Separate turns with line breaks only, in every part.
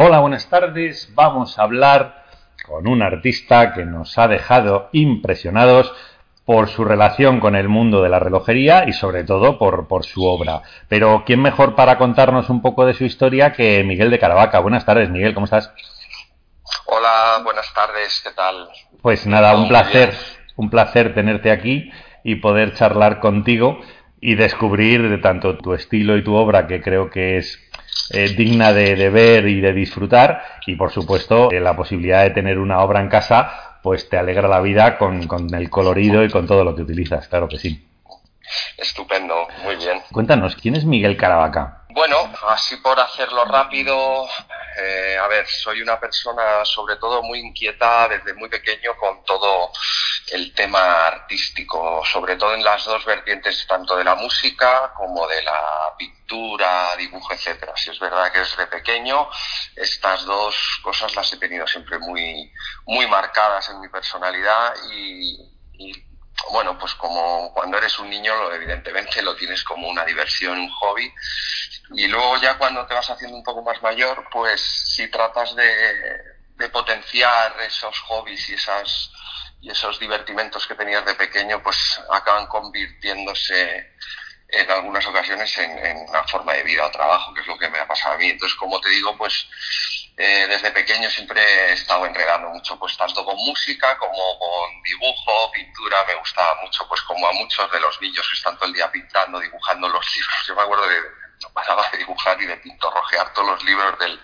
Hola, buenas tardes. Vamos a hablar con un artista que nos ha dejado impresionados por su relación con el mundo de la relojería y sobre todo por, por, su obra. Pero ¿quién mejor para contarnos un poco de su historia que Miguel de Caravaca? Buenas tardes, Miguel, ¿cómo estás?
Hola, buenas tardes, ¿qué tal?
Pues nada, un placer, un placer tenerte aquí y poder charlar contigo y descubrir de tanto tu estilo y tu obra, que creo que es eh, digna de, ver y de disfrutar y por supuesto eh, la posibilidad de tener una obra en casa pues te alegra la vida con, con, el colorido y con todo lo que utilizas, claro que sí.
Estupendo, muy bien.
Cuéntanos, ¿quién es Miguel Caravaca?
Bueno, así por hacerlo rápido, eh, a ver, soy una persona sobre todo muy inquieta desde muy pequeño con todo el tema artístico, sobre todo en las dos vertientes, tanto de la música como de la pintura, dibujo, etcétera. Si es verdad que desde pequeño estas dos cosas las he tenido siempre muy, muy marcadas en mi personalidad y, y bueno, pues como cuando eres un niño, evidentemente lo tienes como una diversión, un hobby. Y luego ya cuando te vas haciendo un poco más mayor, pues si tratas de, de potenciar esos hobbies y esas y esos divertimentos que tenías de pequeño pues acaban convirtiéndose en algunas ocasiones en, en, una forma de vida o trabajo, que es lo que me ha pasado a mí. Entonces, como te digo, pues eh, desde pequeño siempre he estado enredando mucho, pues tanto con música como con dibujo, pintura, me gustaba mucho, pues como a muchos de los niños que están todo el día pintando, dibujando los libros. Yo me acuerdo de, no paraba de dibujar y de pintorrojear todos los libros del,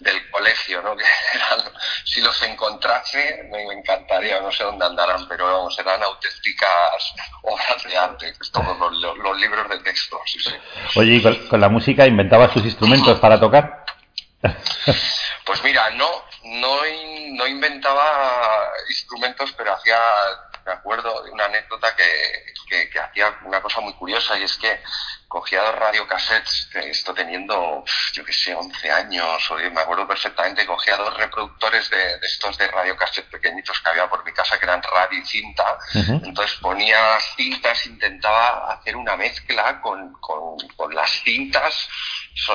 del colegio, ¿no? Que eran, si los encontrase me, encantaría, no sé dónde andarán, pero vamos, eran auténticas obras de arte, todos los, los, los, libros de texto. Sí, sí.
Oye, ¿y con, con, la música inventabas tus instrumentos para tocar?
Pues mira, no, no, no inventaba instrumentos, pero hacía, me acuerdo de una anécdota que, que, que hacía una cosa muy curiosa y es que cogía dos radiocassettes, esto teniendo, yo que sé, 11 años, o me acuerdo perfectamente, cogía dos reproductores de, de estos de radiocassettes pequeñitos que había por mi casa, que eran radio y cinta, uh -huh. entonces ponía las cintas, intentaba hacer una mezcla con, con, con las cintas,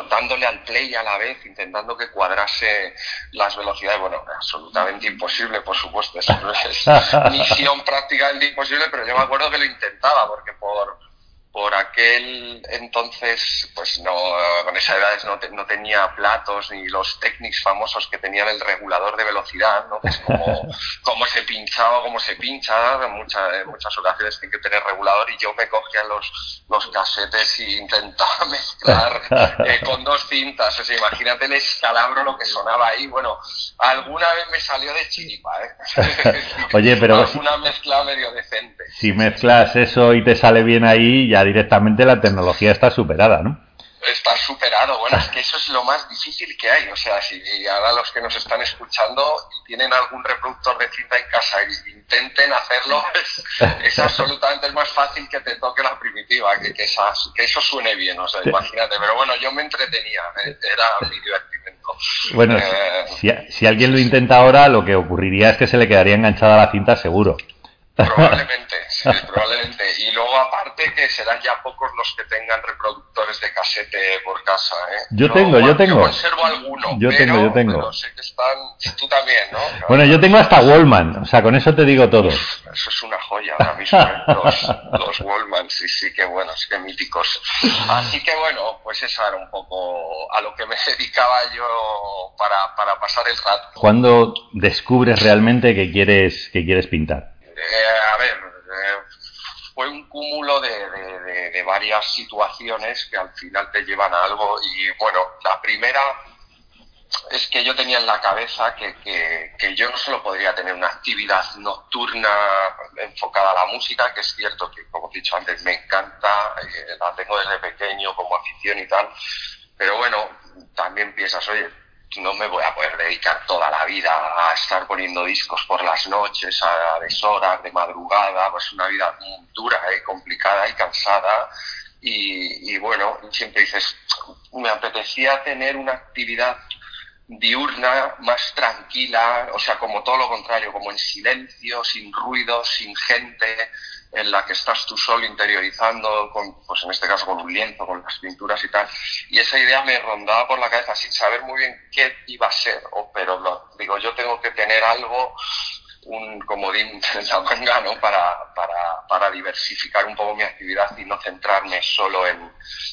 dándole al play a la vez, intentando que cuadrase las velocidades. Bueno, absolutamente imposible, por supuesto, es, es misión prácticamente imposible, pero yo me acuerdo que lo intentaba, porque por por aquel entonces, pues no, con esa edad no, te, no, tenía platos ni los técnicos famosos que tenían el regulador de velocidad, ¿no? Que es como, como se pinchaba como se pincha, en muchas, en muchas ocasiones tiene que tener regulador y yo me cogía los, los casetes y intentaba mezclar eh, con dos cintas, o sea, imagínate el escalabro lo que sonaba ahí, bueno, alguna vez me salió de chiripa, ¿eh?
Oye, pero...
Alguna mezcla medio decente.
Si mezclas eso y te sale bien ahí, ya directamente la tecnología está superada, ¿no?
Está superado. Bueno, es que eso es lo más difícil que hay. O sea, si ahora los que nos están escuchando y tienen algún reproductor de cinta en casa y intenten hacerlo, es, es absolutamente más fácil que te toque la primitiva, que, que, esa, que eso suene bien. O sea, imagínate. Pero bueno, yo me entretenía. Era mi divertimento.
Bueno, eh, si, si alguien lo intenta ahora, lo que ocurriría es que se le quedaría enganchada la cinta seguro.
Probablemente, sí, probablemente. Y luego aparte que serán ya pocos los que tengan reproductores de casete por casa, ¿eh?
Yo tengo, yo tengo.
Yo conservo alguno,
yo
pero,
tengo, yo tengo.
Pero sé que están, tú también, ¿no? Claro.
Bueno, yo tengo hasta Wallman, o sea, con eso te digo todo.
Eso es una joya ahora mismo, ¿eh? los, los Wallman, sí, sí, qué buenos, qué míticos. Así que bueno, pues eso era un poco a lo que me dedicaba yo para, para pasar el rato.
¿Cuándo descubres realmente que quieres, que quieres pintar?
Eh, a ver, eh, fue un cúmulo de, varias situaciones que al final te llevan a algo y bueno, la primera es que yo tenía en la cabeza que, yo no solo podría tener una actividad nocturna enfocada a la música, que es cierto que, como he dicho antes, me encanta, eh, la tengo desde pequeño como afición y tal, pero bueno, también piensas, oye, no me voy a poder dedicar toda la vida a estar poniendo discos por las noches, a deshoras, de madrugada, pues una vida dura, ¿eh? complicada y cansada. Y, y bueno, siempre dices, me apetecía tener una actividad diurna, más tranquila, o sea, como todo lo contrario, como en silencio, sin ruido, sin gente, en la que estás tú solo interiorizando, con, pues en este caso con un lienzo, con las pinturas y tal. Y esa idea me rondaba por la cabeza sin saber muy bien qué iba a ser, pero lo, digo, yo tengo que tener algo un comodín en la manga ¿no? para, para, para, diversificar un poco mi actividad y no centrarme solo en,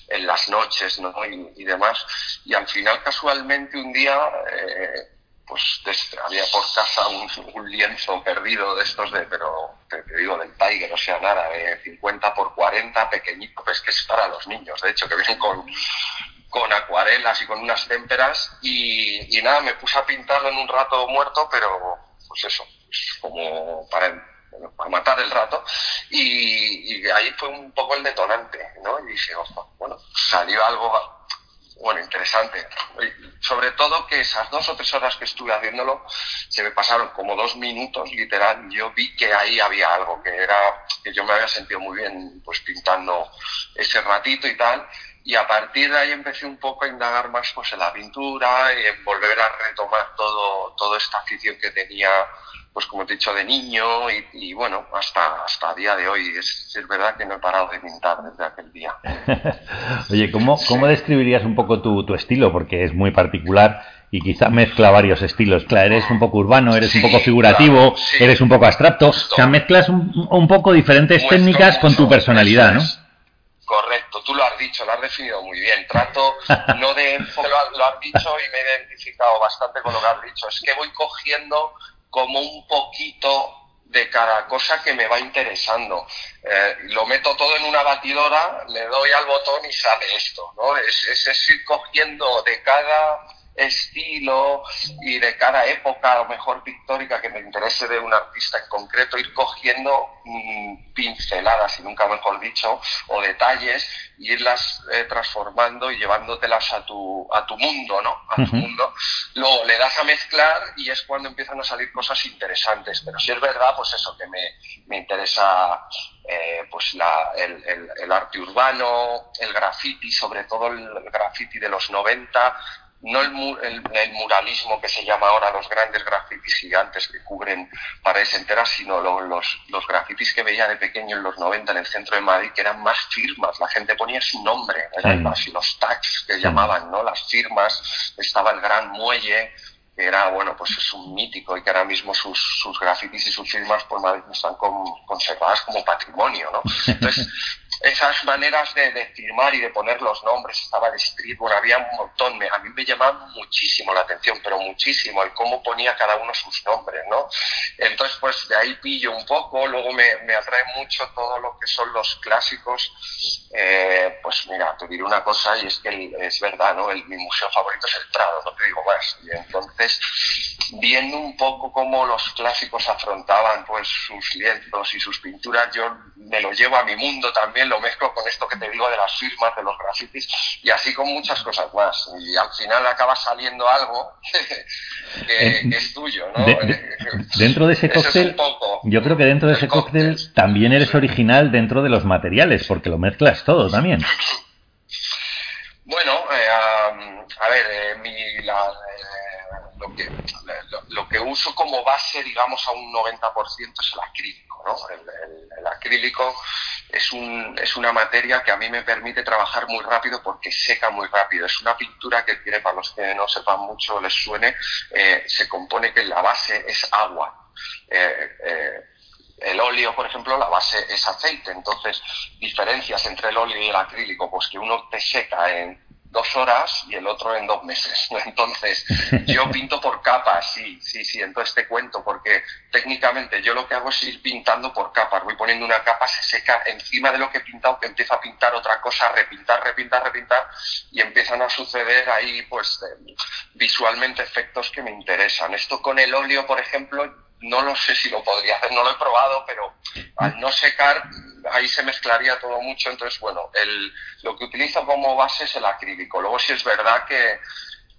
en las noches ¿no? y, y, demás. Y al final, casualmente, un día, eh, pues había por casa un, lienzo perdido de estos de, pero te, digo, del Tiger, o sea, nada, de 50 por 40, pequeñito, pues que es para los niños, de hecho, que vienen con, con acuarelas y con unas témperas y, y nada, me puse a pintarlo en un rato muerto, pero pues eso, como para, para matar el rato, y, y, ahí fue un poco el detonante, ¿no? Y dije, ojo, bueno, salió algo, bueno, interesante. Sobre todo que esas dos o tres horas que estuve haciéndolo, se me pasaron como dos minutos, literal, yo vi que ahí había algo, que era, que yo me había sentido muy bien, pues pintando ese ratito y tal, y a partir de ahí empecé un poco a indagar más pues en la pintura y en volver a retomar todo toda esta afición que tenía pues como te he dicho de niño y, y bueno hasta hasta día de hoy es, es, verdad que no he parado de pintar desde aquel día
oye cómo cómo describirías un poco tu, tu estilo porque es muy particular y quizá mezcla varios estilos. Claro, eres un poco urbano, eres sí, un poco figurativo, claro, sí. eres un poco abstracto. Justo. O sea, mezclas un, un poco diferentes Muestro técnicas mucho, con tu personalidad, ¿no?
Correcto, tú lo has dicho, lo has definido muy bien. Trato no de. Lo, lo has dicho y me he identificado bastante con lo que has dicho. Es que voy cogiendo como un poquito de cada cosa que me va interesando. Eh, lo meto todo en una batidora, le doy al botón y sale esto, ¿no? Es, es, es ir cogiendo de cada estilo y de cada época, a lo mejor pictórica, que me interese de un artista en concreto, ir cogiendo mmm, pinceladas, y nunca mejor dicho, o detalles, y irlas eh, transformando y llevándotelas a tu, a tu mundo, ¿no? A tu uh -huh. mundo. Luego le das a mezclar y es cuando empiezan a salir cosas interesantes. Pero si es verdad, pues eso, que me, me interesa eh, pues la, el, el, el, arte urbano, el graffiti, sobre todo el graffiti de los 90, no el, el, el, muralismo que se llama ahora los grandes grafitis gigantes que cubren paredes enteras, sino lo, los, los grafitis que veía de pequeño en los 90 en el centro de Madrid, que eran más firmas, la gente ponía su nombre, sí. los tags que llamaban, ¿no? Las firmas, estaba el gran muelle, que era, bueno, pues es un mítico y que ahora mismo sus, sus grafitis y sus firmas por Madrid están con, conservadas como patrimonio, ¿no? Entonces, esas maneras de, de, firmar y de poner los nombres, estaba el street, bueno, había un montón, me, a mí me llamaba muchísimo la atención, pero muchísimo, el cómo ponía cada uno sus nombres, ¿no? Entonces, pues de ahí pillo un poco, luego me, me atrae mucho todo lo que son los clásicos, eh, pues mira, te diré una cosa y es que el, es verdad, ¿no? El, mi museo favorito es el Prado, no te digo más, y entonces, viendo un poco cómo los clásicos afrontaban pues sus lienzos y sus pinturas, yo me lo llevo a mi mundo también, lo mezclo con esto que te digo de las firmas, de los grafitis, y así con muchas cosas más. Y al final acaba saliendo algo que,
eh,
que es tuyo, ¿no?
De, de, dentro de ese cóctel, yo creo que dentro de ese cóctel, cóctel también eres original dentro de los materiales, porque lo mezclas todo también.
Bueno, eh, a ver, eh, mi, la, eh, lo, que, lo, lo, que uso como base, digamos, a un 90% es el acrílico, ¿no? El, acrílico es, un, es una materia que a mí me permite trabajar muy rápido porque seca muy rápido. Es una pintura que tiene, para los que no sepan mucho, les suene, eh, se compone que la base es agua. Eh, eh, el óleo, por ejemplo, la base es aceite. Entonces, diferencias entre el óleo y el acrílico, pues que uno te seca en dos horas y el otro en dos meses. Entonces, yo pinto por capas, sí, sí, sí, entonces te cuento, porque técnicamente yo lo que hago es ir pintando por capas, voy poniendo una capa, se seca encima de lo que he pintado, que empiezo a pintar otra cosa, repintar, repintar, repintar, y empiezan a suceder ahí, pues, eh, visualmente efectos que me interesan. Esto con el óleo, por ejemplo, no lo sé si lo podría hacer, no lo he probado, pero al no secar, ahí se mezclaría todo mucho. Entonces, bueno, el, lo que utilizo como base es el acrílico. Luego, si es verdad que,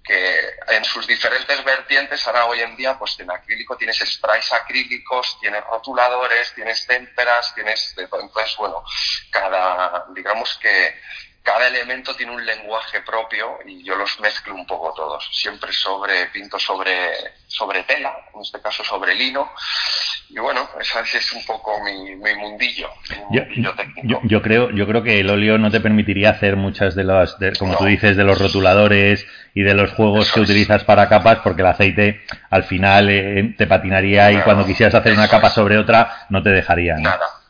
que en sus diferentes vertientes, ahora hoy en día, pues en acrílico tienes sprays acrílicos, tienes rotuladores, tienes témperas, tienes. Entonces, bueno, cada, digamos que cada elemento tiene un lenguaje propio y yo los mezclo un poco todos. Siempre sobre, pinto sobre, sobre tela, en este caso sobre lino. Y bueno, ese es un poco mi, mundillo,
yo, creo, yo creo que el óleo no te permitiría hacer muchas de las, como tú dices, de los rotuladores y de los juegos que utilizas para capas, porque el aceite al final eh, te patinaría y cuando quisieras hacer una capa sobre otra no te dejaría.
Nada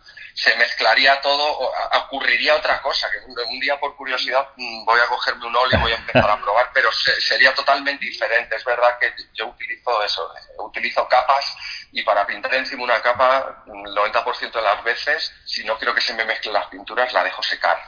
se mezclaría todo, ocurriría otra cosa, que un día por curiosidad mm, voy a cogerme un óleo y voy a empezar a probar, pero sería totalmente diferente. Es verdad que yo utilizo eso, utilizo capas y para pintar encima una capa, el 90% de las veces, si no quiero que se me mezclen las pinturas, la dejo secar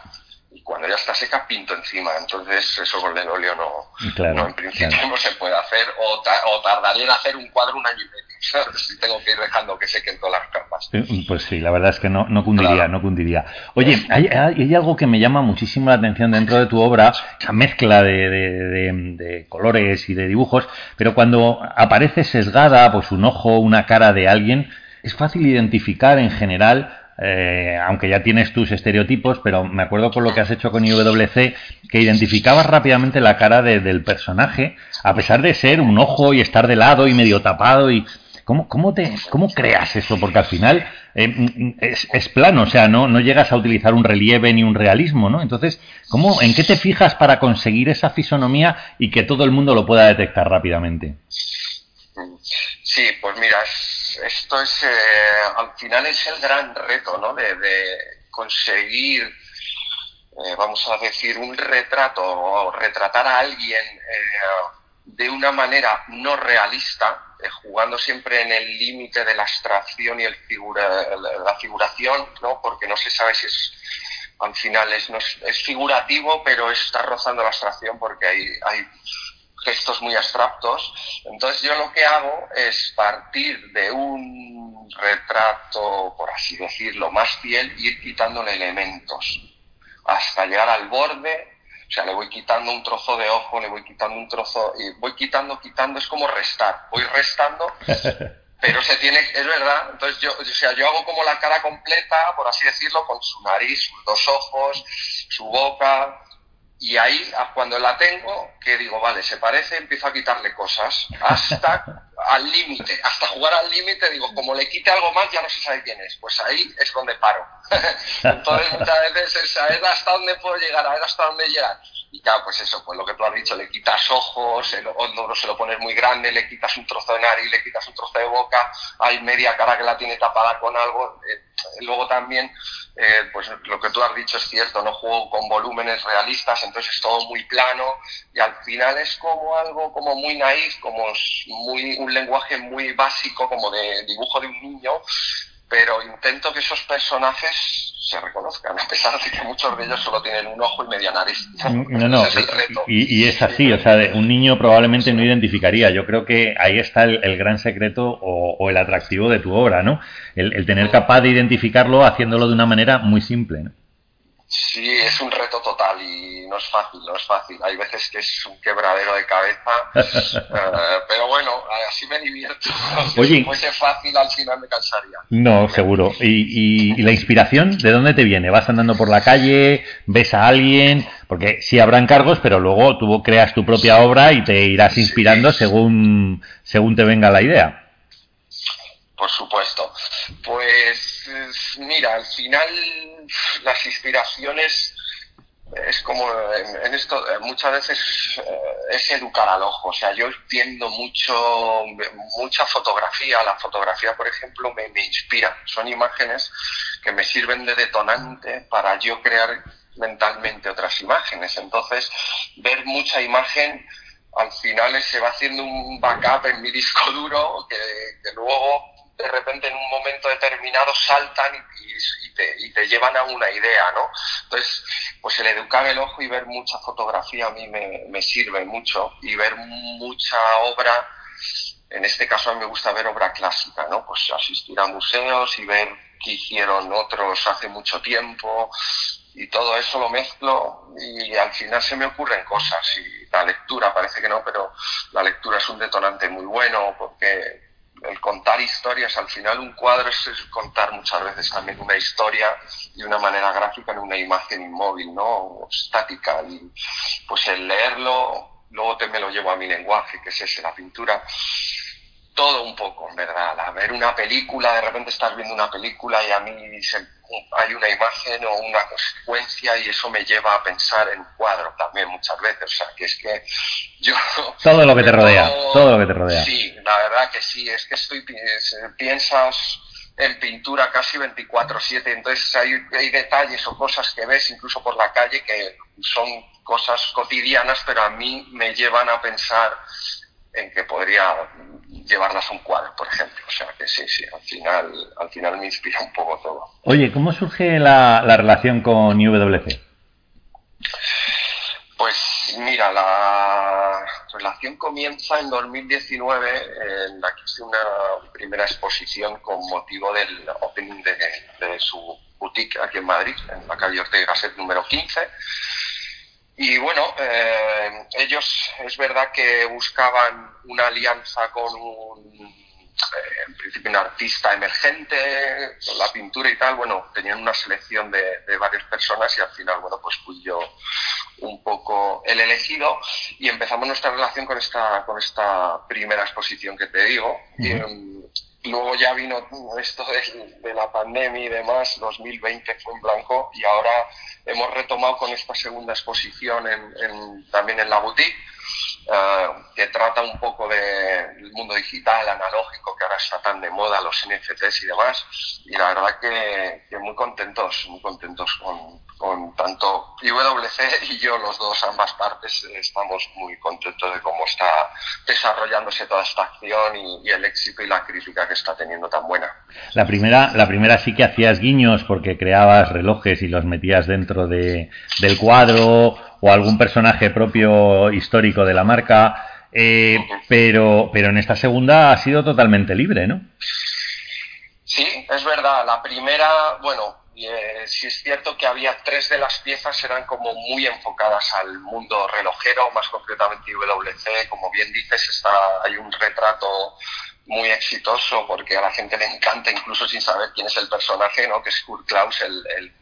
y cuando ya está seca pinto encima. Entonces eso con el óleo no, no en principio no se puede hacer o, o, tardaría en hacer un cuadro un año y medio. Si tengo que ir dejando que sequen todas las capas.
Eh, pues sí, la verdad es que no, no cundiría, no cundiría. Oye, hay, hay, algo que me llama muchísimo la atención dentro de tu obra, esa mezcla de, de, de, colores y de dibujos, pero cuando aparece sesgada, pues un ojo, una cara de alguien, es fácil identificar en general eh, aunque ya tienes tus estereotipos, pero me acuerdo con lo que has hecho con IWC, que identificabas rápidamente la cara del personaje, a pesar de ser un ojo y estar de lado y medio tapado y... ¿Cómo, cómo, te, cómo creas eso? Porque al final eh, mm, es, plano, o sea, no, no llegas a utilizar un relieve ni un realismo, ¿no? Entonces, ¿cómo, ¿en qué te fijas para conseguir esa fisonomía y que todo el mundo lo pueda detectar rápidamente?
Sí, pues mira, esto es, eh, al final es el gran reto, ¿no? De, conseguir, eh, vamos a decir, un retrato o retratar a alguien de una manera no realista, jugando siempre en el límite de la abstracción y el figura, la figuración, ¿no? Porque no se sabe si es al final es, no es, figurativo, pero está rozando la abstracción porque hay, hay gestos muy abstractos. Entonces yo lo que hago es partir de un retrato, por así decirlo, más fiel y ir quitándole elementos hasta llegar al borde. O sea, le voy quitando un trozo de ojo, le voy quitando un trozo, y voy quitando, quitando, es como restar. Voy restando, pero se tiene, es verdad. Entonces yo, o sea, yo hago como la cara completa, por así decirlo, con su nariz, sus dos ojos, su boca, y ahí, cuando la tengo, que digo, vale, se parece, empiezo a quitarle cosas hasta al límite, hasta jugar al límite, digo, como le quite algo más, ya no se sabe quién es. Pues ahí es donde paro. Entonces, muchas veces es a ver hasta dónde puedo llegar, a ver hasta dónde llegar. Y claro, pues eso, pues lo que tú has dicho, le quitas ojos, el no se lo pones muy grande, le quitas un trozo de nariz, le quitas un trozo de boca, hay media cara que la tiene tapada con algo. Eh, luego también eh, pues lo que tú has dicho es cierto, no juego con volúmenes realistas, entonces es todo muy plano y al final es como algo como muy naif, como muy, un lenguaje muy básico, como de dibujo de un niño, pero intento que esos personajes se reconozcan, a pesar de que muchos de ellos solo tienen un ojo y media nariz.
No, no, Y, es así, o sea, un niño probablemente no identificaría. Yo creo que ahí está el, gran secreto o, el atractivo de tu obra, ¿no? El, el tener capaz de identificarlo haciéndolo de una manera muy simple, ¿no?
Sí, es un reto total y no es fácil, no es fácil. Hay veces que es un quebradero de cabeza, eh, pero bueno, así me divierto. Oye, si fuese fácil al final me cansaría.
No, seguro. ¿Y, la inspiración de dónde te viene? ¿Vas andando por la calle? ¿Ves a alguien? Porque sí habrá encargos, pero luego tú creas tu propia obra y te irás inspirando según, según te venga la idea.
Por supuesto. Pues mira, al final las inspiraciones es como en, esto muchas veces eh, es educar al ojo. O sea yo entiendo mucho mucha fotografía. La fotografía por ejemplo me, inspira. Son imágenes que me sirven de detonante para yo crear mentalmente otras imágenes. Entonces ver mucha imagen al final se va haciendo un backup en mi disco duro que luego de repente en un momento determinado saltan y, te, y, te, llevan a una idea, ¿no? Entonces, pues el educar el ojo y ver mucha fotografía a mí me, me sirve mucho y ver mucha obra en este caso a mí me gusta ver obra clásica, ¿no? Pues asistir a museos y ver qué hicieron otros hace mucho tiempo y todo eso lo mezclo y al final se me ocurren cosas y la lectura parece que no, pero la lectura es un detonante muy bueno porque el contar historias, al final un cuadro es contar muchas veces también una historia de una manera gráfica en una imagen inmóvil, ¿no? Estática. Y pues el leerlo, luego te me lo llevo a mi lenguaje, que es ese, la pintura todo un poco, en verdad. A ver una película, de repente estás viendo una película y a mí hay una imagen o una consecuencia y eso me lleva a pensar en cuadro también muchas veces. O sea, que es que yo...
Todo lo que te rodea, todo, lo que te rodea.
Sí, la verdad que sí, es que estoy piensas en pintura casi 24/7, entonces hay, hay detalles o cosas que ves incluso por la calle que son cosas cotidianas, pero a mí me llevan a pensar en que podría llevarlas a un cuadro, por ejemplo. O sea que sí, sí, al final, al final me inspira un poco todo.
Oye, ¿cómo surge la, relación con IWC?
Pues mira, la relación comienza en 2019, en la que hice una primera exposición con motivo del opening de, su boutique aquí en Madrid, en la calle Ortega Gasset número 15 y bueno, eh, ellos es verdad que buscaban una alianza con un, eh, en principio un artista emergente, con la pintura y tal. Bueno, tenían una selección de, de, varias personas y al final, bueno, pues fui yo un poco el elegido y empezamos nuestra relación con esta, con esta primera exposición que te digo. Luego ya vino esto de, la pandemia y demás, 2020 fue en blanco y ahora hemos retomado con esta segunda exposición en, también en la boutique, eh, que trata un poco del mundo digital, analógico, que ahora está tan de moda, los NFTs y demás. Y la verdad que, que muy contentos, muy contentos con, con tanto IWC y yo, los dos, ambas partes, estamos muy contentos de cómo está desarrollándose toda esta acción y, el éxito y la crítica que está teniendo tan buena.
La primera, la primera sí que hacías guiños porque creabas relojes y los metías dentro de, del cuadro o algún personaje propio histórico de la marca, eh, pero, pero en esta segunda ha sido totalmente libre, ¿no?
Sí, es verdad. La primera, bueno, eh, sí es cierto que había tres de las piezas eran como muy enfocadas al mundo relojero, más concretamente IWC. Como bien dices, está, hay un retrato muy exitoso porque a la gente le encanta, incluso sin saber quién es el personaje, ¿no? que es Kurt Klaus, el, el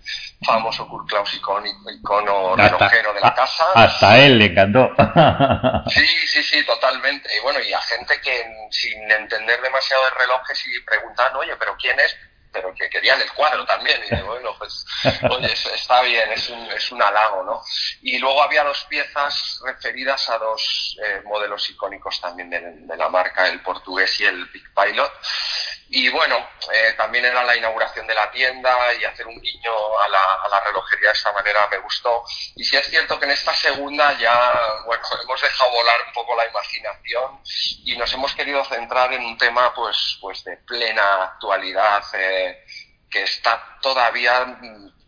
famoso Kurt Klaus icono relojero de la casa.
Hasta él le encantó.
sí, sí, sí, totalmente. Y bueno, y a gente que sin entender demasiado de relojes y preguntan, oye, pero ¿quién es? Pero que querían el cuadro también. Y bueno, pues, oye, está bien, es un, es un halago, ¿no? Y luego había dos piezas referidas a dos eh, modelos icónicos también de, de, la marca, el portugués y el Big Pilot. Y bueno, eh, también era la inauguración de la tienda y hacer un guiño a la, a la, relojería de esta manera me gustó. Y sí es cierto que en esta segunda ya, bueno, hemos dejado volar un poco la imaginación y nos hemos querido centrar en un tema pues, pues de plena actualidad eh, que está todavía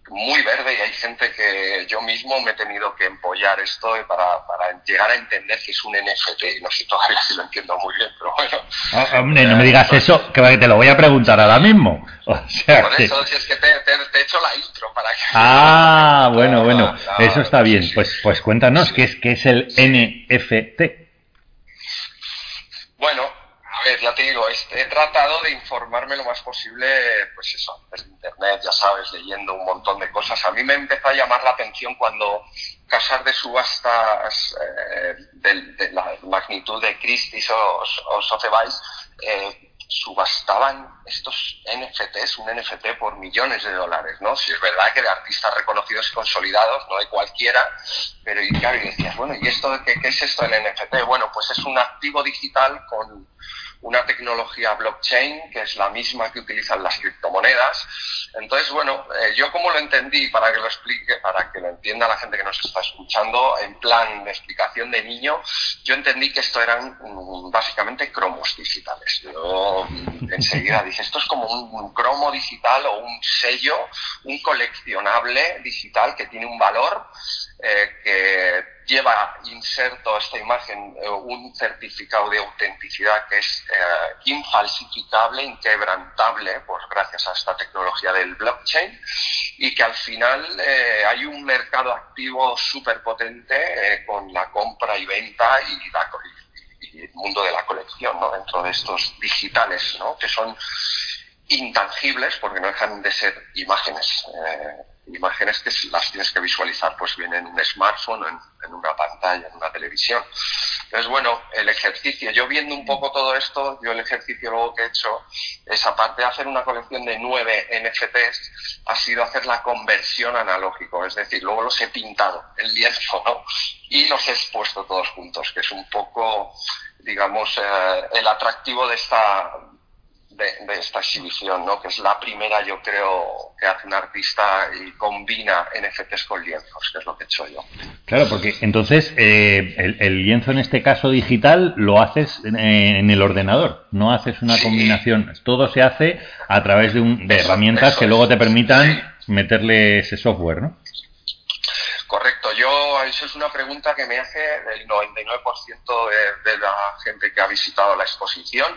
muy verde y hay gente que yo mismo me he tenido que empollar esto para, para llegar a entender que es un NFT. No sé todavía si lo entiendo muy bien, pero bueno.
Ah, hombre, no me digas eso, que te lo voy a preguntar ahora mismo.
O sea, Por eso, si es que te, he hecho la intro para que...
Ah, bueno, bueno, eso está bien. Pues, pues cuéntanos, ¿qué, es, ¿qué es el NFT?
Bueno, ya te digo, he tratado de informarme lo más posible, pues eso, desde internet, ya sabes, leyendo un montón de cosas. A mí me empezó a llamar la atención cuando casas de subastas eh, de, la magnitud de Christie's o, o Sotheby's eh, subastaban estos NFTs, un NFT por millones de dólares, ¿no? Si es verdad que de artistas reconocidos y consolidados, no hay cualquiera, pero y claro, y decías, bueno, ¿y esto qué, qué es esto del NFT? Bueno, pues es un activo digital con una tecnología blockchain que es la misma que utilizan las criptomonedas. Entonces, bueno, eh, yo como lo entendí, para que lo explique, para que lo entienda la gente que nos está escuchando, en plan de explicación de niño, yo entendí que esto eran mm, básicamente cromos digitales. Yo mm, enseguida dije, esto es como un, cromo digital o un sello, un coleccionable digital que tiene un valor eh, que lleva inserto esta imagen eh, un certificado de autenticidad que es eh, infalsificable, inquebrantable, pues gracias a esta tecnología del blockchain, y que al final eh, hay un mercado activo súper potente con la compra y venta y, el mundo de la colección, ¿no? dentro de estos digitales, ¿no? que son intangibles porque no dejan de ser imágenes imágenes que las tienes que visualizar pues bien en un smartphone, en, en, una pantalla, en una televisión. Entonces, bueno, el ejercicio, yo viendo un poco todo esto, yo el ejercicio luego que he hecho es, aparte de hacer una colección de nueve NFTs, ha sido hacer la conversión analógico, es decir, luego los he pintado en lienzo, ¿no? Y los he expuesto todos juntos, que es un poco, digamos, eh, el atractivo de esta, de, esta exhibición, ¿no? que es la primera, yo creo, que hace un artista y combina NFTs con lienzos, que es lo que he hecho yo.
Claro, porque entonces eh, el, lienzo en este caso digital lo haces en, el ordenador, no haces una combinación, todo se hace a través de, un, de herramientas que luego te permitan meterle ese software, ¿no?
Correcto, yo, eso es una pregunta que me hace el 99% de, de la gente que ha visitado la exposición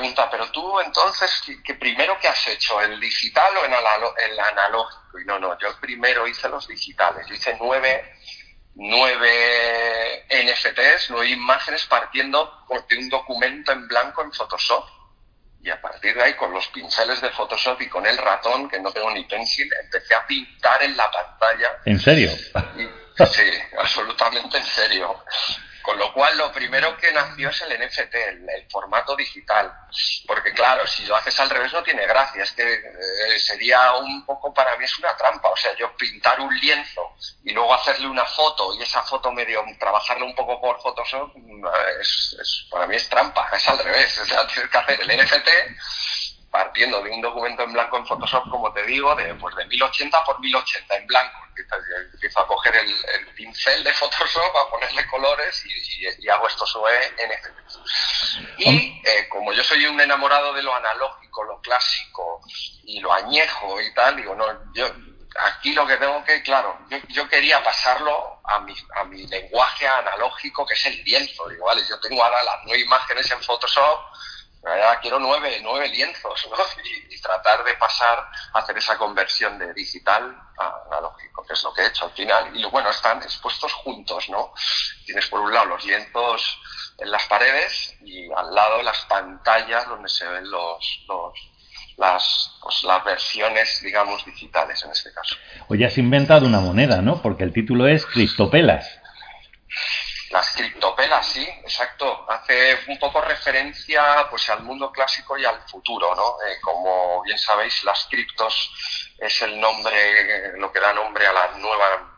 pregunta, pero tú entonces, ¿qué, primero qué has hecho? ¿El digital o el, analógico? Y no, no, yo primero hice los digitales. Yo hice nueve, nueve NFTs, nueve imágenes partiendo de un documento en blanco en Photoshop. Y a partir de ahí, con los pinceles de Photoshop y con el ratón, que no tengo ni pencil, empecé a pintar en la pantalla.
¿En serio?
sí, absolutamente en serio. Con lo cual, lo primero que nació es el NFT, el, formato digital. Porque, claro, si lo haces al revés no tiene gracia. Es que eh, sería un poco, para mí es una trampa. O sea, yo pintar un lienzo y luego hacerle una foto y esa foto medio trabajarle un poco por Photoshop, es, para mí es trampa. Es al revés. O sea, tienes que hacer el NFT partiendo de un documento en blanco en Photoshop, como te digo, de, pues de 1080 por 1080 en blanco. Empiezo a coger el, pincel de Photoshop, a ponerle colores y, hago esto sobre NFTs. Y eh, como yo soy un enamorado de lo analógico, lo clásico y lo añejo y tal, digo, no, yo aquí lo que tengo que, claro, yo, yo quería pasarlo a mi, a mi lenguaje analógico, que es el lienzo. Digo, vale, yo tengo ahora las nueve imágenes en Photoshop, quiero nueve, nueve lienzos, ¿no? Y, tratar de pasar a hacer esa conversión de digital a analógico, que es lo que he hecho al final. Y bueno, están expuestos juntos, ¿no? Tienes por un lado los lienzos en las paredes y al lado las pantallas donde se ven los, los las, pues, las versiones, digamos, digitales en este caso.
Oye, has inventado una moneda, ¿no? Porque el título es Cristopelas.
Las criptopelas, sí, exacto. Hace un poco referencia pues al mundo clásico y al futuro, ¿no? Eh, como bien sabéis, las criptos es el nombre, lo que da nombre a la nueva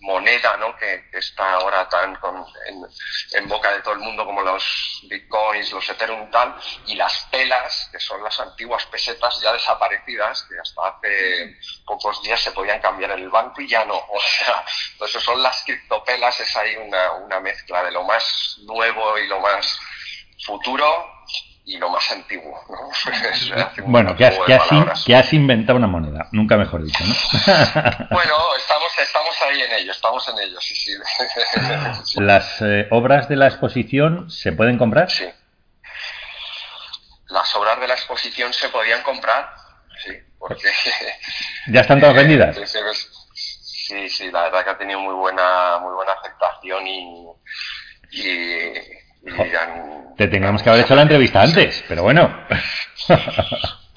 moneda ¿no? que, está ahora tan en, boca de todo el mundo como los bitcoins, los ethereum tal, y las pelas, que son las antiguas pesetas ya desaparecidas, que hasta hace pocos días se podían cambiar en el banco y ya no. O sea, entonces son las criptopelas, es ahí una, una mezcla de lo más nuevo y lo más futuro y lo más antiguo. ¿no?
bueno, que has, que, has inventado una moneda, nunca mejor dicho, ¿no?
bueno, estamos, estamos ahí en ello, estamos en ello, sí, sí.
¿Las eh, obras de la exposición se pueden comprar?
Sí. Las obras de la exposición se podían comprar, sí, porque...
¿Ya están todas vendidas?
Sí, sí, la verdad que ha tenido muy buena, muy buena aceptación y, y
te teníamos que haber hecho la entrevista antes, pero bueno.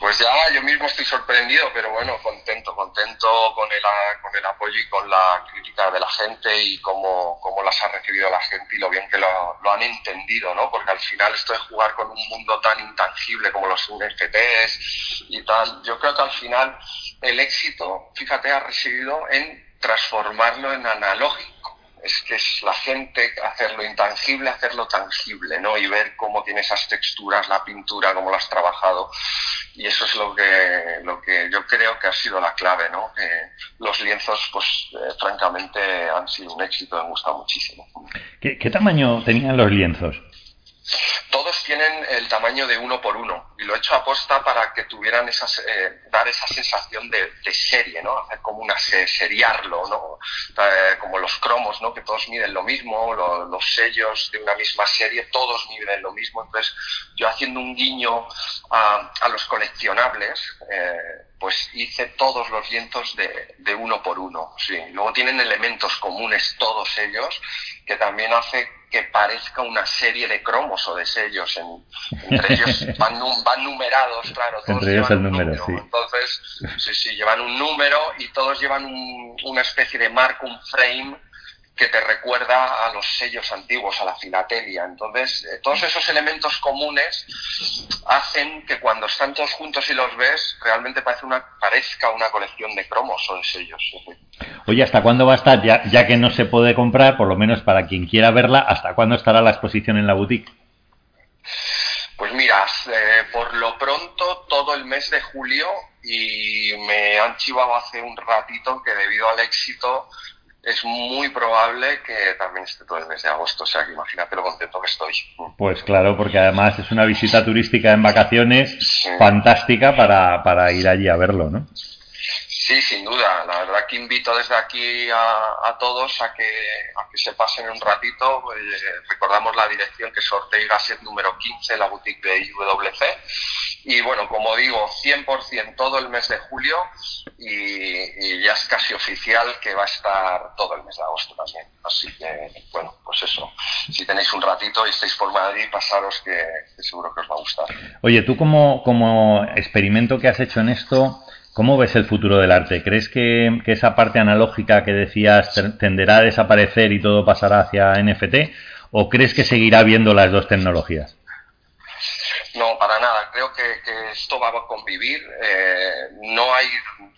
Pues ya yo mismo estoy sorprendido, pero bueno, contento, contento con el, con el apoyo y con la crítica de la gente y cómo, cómo las ha recibido la gente y lo bien que lo, lo, han entendido, ¿no? Porque al final esto de jugar con un mundo tan intangible como los NFTs y tal, yo creo que al final el éxito, fíjate, ha residido en transformarlo en analógico es que es la gente hacerlo intangible, hacerlo tangible, ¿no? Y ver cómo tiene esas texturas, la pintura, cómo lo has trabajado. Y eso es lo que, lo que yo creo que ha sido la clave, ¿no? Que los lienzos, pues, eh, francamente, han sido un éxito, me gusta muchísimo.
¿Qué, tamaño tenían los lienzos?
Todos tienen el tamaño de uno por uno y lo he hecho aposta para que tuvieran esas, eh, dar esa sensación de, serie, ¿no? Hacer como una seriarlo, ¿no? Eh, como los cromos, ¿no? Que todos miden lo mismo, los sellos de una misma serie, todos miden lo mismo. Entonces, yo haciendo un guiño a, los coleccionables, eh, pues hice todos los lienzos de, de, uno por uno. Sí. Luego tienen elementos comunes todos ellos que también hace que parezca una serie de cromos o de sellos. entre ellos van, van numerados, claro.
Todos entre ellos el número, sí.
Entonces, sí, sí, llevan un número y todos llevan una especie de marco, un frame que te recuerda a los sellos antiguos, a la filatelia. Entonces, eh, todos esos elementos comunes hacen que cuando están todos juntos y los ves, realmente parece una, parezca una colección de cromos o de sellos.
Oye, ¿hasta cuándo va a estar? Ya, ya que no se puede comprar, por lo menos para quien quiera verla, ¿hasta cuándo estará la exposición en la boutique?
Pues mira, eh, por lo pronto todo el mes de julio y me han chivado hace un ratito que debido al éxito es muy probable que también esté todo el mes de agosto. O sea, que imagínate lo contento que estoy.
Pues claro, porque además es una visita turística en vacaciones fantástica para, para ir allí a verlo, ¿no?
Sí, sin duda. La verdad que invito desde aquí a, todos a que, a que se pasen un ratito. Eh, recordamos la dirección que es Ortega Set número 15, la boutique de IWC. Y bueno, como digo, 100% todo el mes de julio y, ya es casi oficial que va a estar todo el mes de agosto también. Así que, bueno, pues eso. Si tenéis un ratito y estáis por Madrid, pasaros que, que seguro que os va a gustar.
Oye, tú como, como experimento que has hecho en esto, ¿Cómo ves el futuro del arte? ¿Crees que, esa parte analógica que decías tenderá a desaparecer y todo pasará hacia NFT? ¿O crees que seguirá viendo las dos tecnologías?
No, para nada. Creo que, esto va a convivir. Eh, no hay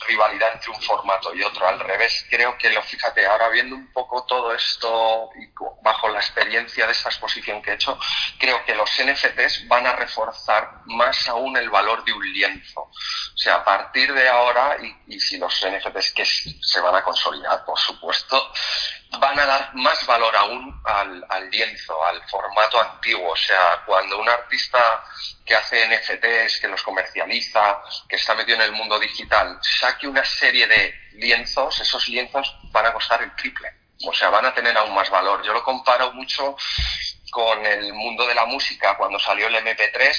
rivalidad entre un formato y otro. Al revés, creo que, lo fíjate, ahora viendo un poco todo esto y bajo la experiencia de esta exposición que he hecho, creo que los NFTs van a reforzar más aún el valor de un lienzo. O sea, a partir de ahora, y, y si los NFTs que se van a consolidar, por supuesto, van a dar más valor aún al, al, lienzo, al formato antiguo. O sea, cuando un artista que hace NFTs, que los comercializa, que está metido en el mundo digital, saque una serie de lienzos, esos lienzos van a costar el triple. O sea, van a tener aún más valor. Yo lo comparo mucho con el mundo de la música, cuando salió el MP3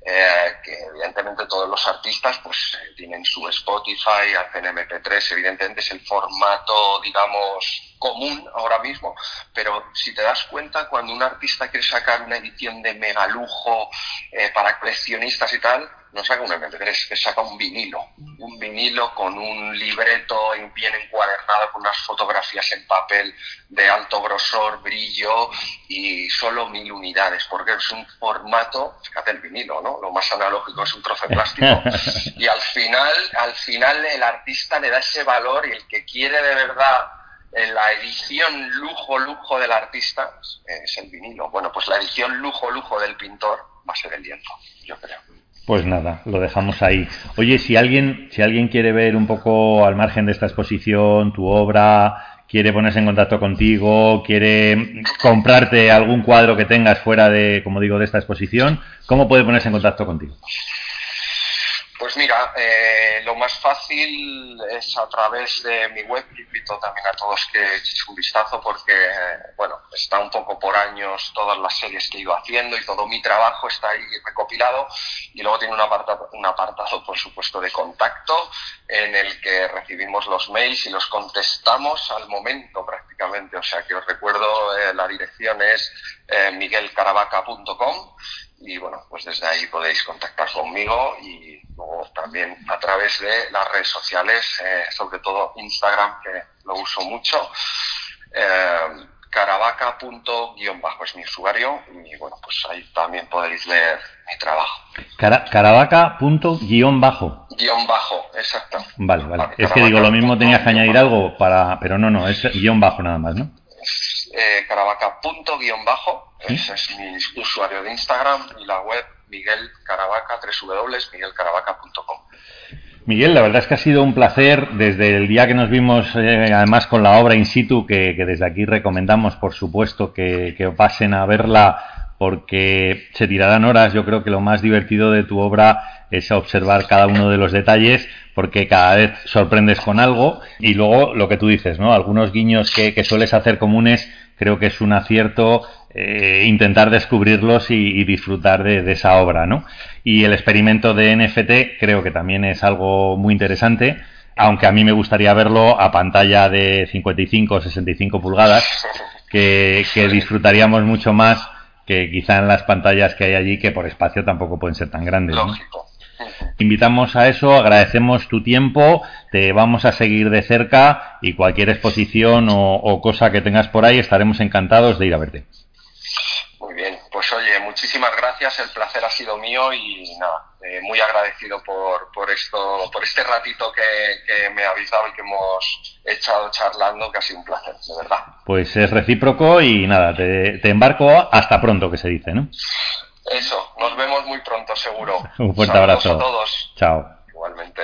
eh, que evidentemente todos los artistas pues eh, tienen su Spotify, hacen MP3, evidentemente es el formato, digamos, común ahora mismo, pero si te das cuenta, cuando un artista quiere sacar una edición de mega lujo eh, para coleccionistas y tal, no saca un MP3, que saca un vinilo. Un vinilo con un libreto bien encuadernado, con unas fotografías en papel de alto grosor, brillo y solo mil unidades, porque es un formato, fíjate el vinilo, ¿no? Lo más analógico es un trozo de plástico. Y al final, al final el artista le da ese valor y el que quiere de verdad en la edición lujo, lujo del artista es el vinilo. Bueno, pues la edición lujo, lujo del pintor va a ser el lienzo, yo creo.
Pues nada, lo dejamos ahí. Oye, si alguien, si alguien quiere ver un poco al margen de esta exposición tu obra, quiere ponerse en contacto contigo, quiere comprarte algún cuadro que tengas fuera de, como digo, de esta exposición, ¿cómo puede ponerse en contacto contigo?
Pues mira, eh, lo más fácil es a través de mi web. Invito también a todos que echéis un vistazo porque, bueno, está un poco por años todas las series que he ido haciendo y todo mi trabajo está ahí recopilado. Y luego tiene un apartado, un apartado por supuesto, de contacto en el que recibimos los mails y los contestamos al momento prácticamente. O sea que os recuerdo, eh, la dirección es eh, miguelcaravaca.com y bueno, pues desde ahí podéis contactar conmigo y luego también a través de las redes sociales, eh, sobre todo Instagram, que lo uso mucho. Eh, caravaca.bajo es mi usuario y bueno, pues ahí también podéis leer mi trabajo.
Caravaca.bajo.
Guión bajo, exacto.
Vale, vale. es que digo, lo mismo tenías que añadir algo para, pero no, no, es guion bajo nada más, ¿no?
Eh, caravaca.bajo ese es mi usuario de Instagram y la web Miguel Caravaca, www.miguelcaravaca.com.
Miguel, la verdad es que ha sido un placer desde el día que nos vimos, eh, además con la obra in situ, que, desde aquí recomendamos, por supuesto, que, pasen a verla porque se tirarán horas. Yo creo que lo más divertido de tu obra es observar cada uno de los detalles porque cada vez sorprendes con algo y luego lo que tú dices, ¿no? Algunos guiños que, sueles hacer comunes creo que es un acierto eh, intentar descubrirlos y, disfrutar de, esa obra, ¿no? Y el experimento de NFT creo que también es algo muy interesante, aunque a mí me gustaría verlo a pantalla de 55 o 65 pulgadas, que, que disfrutaríamos mucho más que quizá en las pantallas que hay allí, que por espacio tampoco pueden ser tan grandes. Invitamos a eso, agradecemos tu tiempo, te vamos a seguir de cerca y cualquier exposición o cosa que tengas por ahí estaremos encantados de ir a verte.
Muy bien, pues oye, muchísimas gracias, el placer ha sido mío y nada, eh, muy agradecido por, por, esto, por este ratito que, me habéis dado y que hemos echado charlando, que ha sido un placer, de verdad.
Pues es recíproco y nada, te, embarco hasta pronto, que se dice, ¿no?
Eso, nos vemos muy pronto, seguro.
un fuerte abrazo.
a todos.
Chao.
Igualmente.